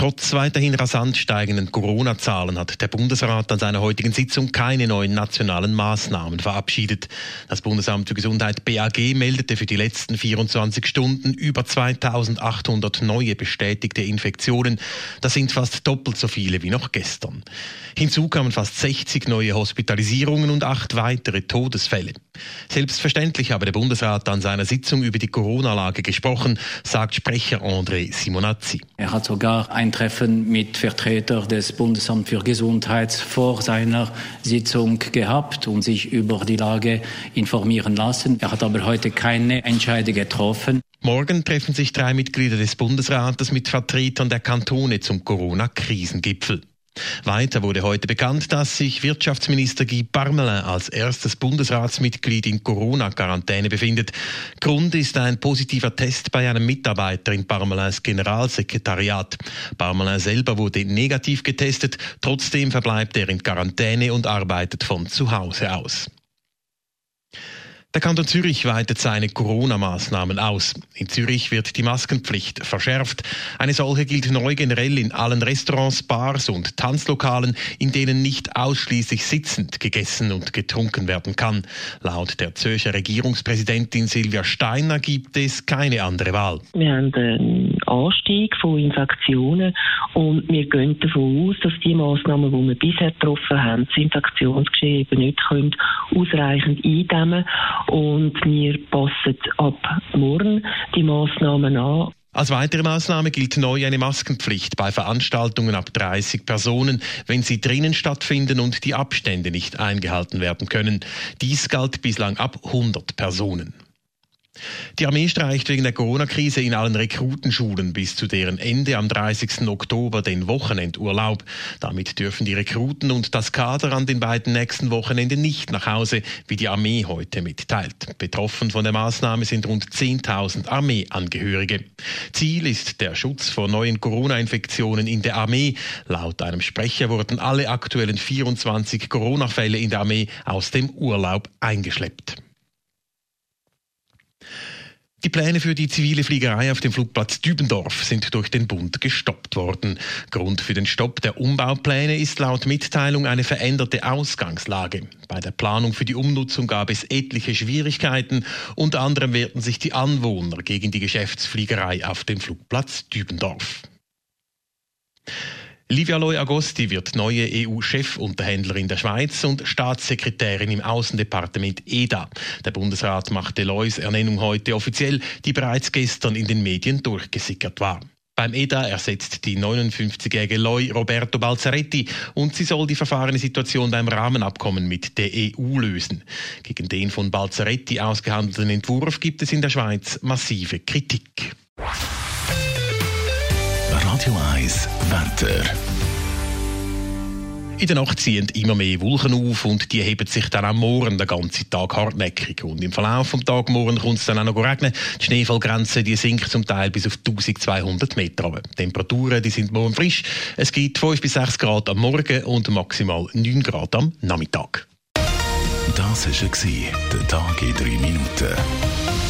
Trotz weiterhin rasant steigenden Corona-Zahlen hat der Bundesrat an seiner heutigen Sitzung keine neuen nationalen Maßnahmen verabschiedet. Das Bundesamt für Gesundheit BAG meldete für die letzten 24 Stunden über 2800 neue bestätigte Infektionen. Das sind fast doppelt so viele wie noch gestern. Hinzu kamen fast 60 neue Hospitalisierungen und acht weitere Todesfälle. Selbstverständlich habe der Bundesrat an seiner Sitzung über die Corona-Lage gesprochen, sagt Sprecher André Simonazzi. Er hat sogar ein Treffen mit Vertretern des Bundesamts für Gesundheit vor seiner Sitzung gehabt und sich über die Lage informieren lassen. Er hat aber heute keine Entscheidung getroffen. Morgen treffen sich drei Mitglieder des Bundesrates mit Vertretern der Kantone zum Corona-Krisengipfel. Weiter wurde heute bekannt, dass sich Wirtschaftsminister Guy Parmelin als erstes Bundesratsmitglied in Corona-Quarantäne befindet. Grund ist ein positiver Test bei einem Mitarbeiter in Parmelins Generalsekretariat. Parmelin selber wurde negativ getestet, trotzdem verbleibt er in Quarantäne und arbeitet von zu Hause aus. Der Kanton Zürich weitet seine Corona-Maßnahmen aus. In Zürich wird die Maskenpflicht verschärft. Eine solche gilt neu generell in allen Restaurants, Bars und Tanzlokalen, in denen nicht ausschließlich sitzend gegessen und getrunken werden kann. Laut der Zürcher Regierungspräsidentin Silvia Steiner gibt es keine andere Wahl. Wir haben einen Anstieg von Infektionen und wir gehen davon aus, dass die Maßnahmen, die wir bisher getroffen haben, das Infektionsgeschehen eben nicht können ausreichend eindämmen und wir passen ab morgen die Maßnahmen an. Als weitere Maßnahme gilt neu eine Maskenpflicht bei Veranstaltungen ab 30 Personen, wenn sie drinnen stattfinden und die Abstände nicht eingehalten werden können. Dies galt bislang ab 100 Personen. Die Armee streicht wegen der Corona-Krise in allen Rekrutenschulen bis zu deren Ende am 30. Oktober den Wochenendurlaub. Damit dürfen die Rekruten und das Kader an den beiden nächsten Wochenenden nicht nach Hause, wie die Armee heute mitteilt. Betroffen von der Maßnahme sind rund 10.000 Armeeangehörige. Ziel ist der Schutz vor neuen Corona-Infektionen in der Armee. Laut einem Sprecher wurden alle aktuellen 24 Corona-Fälle in der Armee aus dem Urlaub eingeschleppt. Die Pläne für die zivile Fliegerei auf dem Flugplatz Dübendorf sind durch den Bund gestoppt worden. Grund für den Stopp der Umbaupläne ist laut Mitteilung eine veränderte Ausgangslage. Bei der Planung für die Umnutzung gab es etliche Schwierigkeiten. Unter anderem wehrten sich die Anwohner gegen die Geschäftsfliegerei auf dem Flugplatz Dübendorf. Livia Loy Agosti wird neue EU-Chefunterhändlerin der Schweiz und Staatssekretärin im Außendepartement EDA. Der Bundesrat machte Loys Ernennung heute offiziell, die bereits gestern in den Medien durchgesickert war. Beim EDA ersetzt die 59-jährige Loy Roberto Balzaretti und sie soll die verfahrene Situation beim Rahmenabkommen mit der EU lösen. Gegen den von Balzaretti ausgehandelten Entwurf gibt es in der Schweiz massive Kritik. Radio 1 Wetter. In der Nacht ziehen immer mehr Wolken auf und die heben sich dann am Morgen den ganzen Tag hartnäckig. Und im Verlauf vom Tag morgen kommt es dann auch noch regnen. Die Schneefallgrenze die sinkt zum Teil bis auf 1200 Meter. Die Temperaturen die sind morgen frisch. Es gibt 5 bis 6 Grad am Morgen und maximal 9 Grad am Nachmittag. Das war der Tag in 3 Minuten.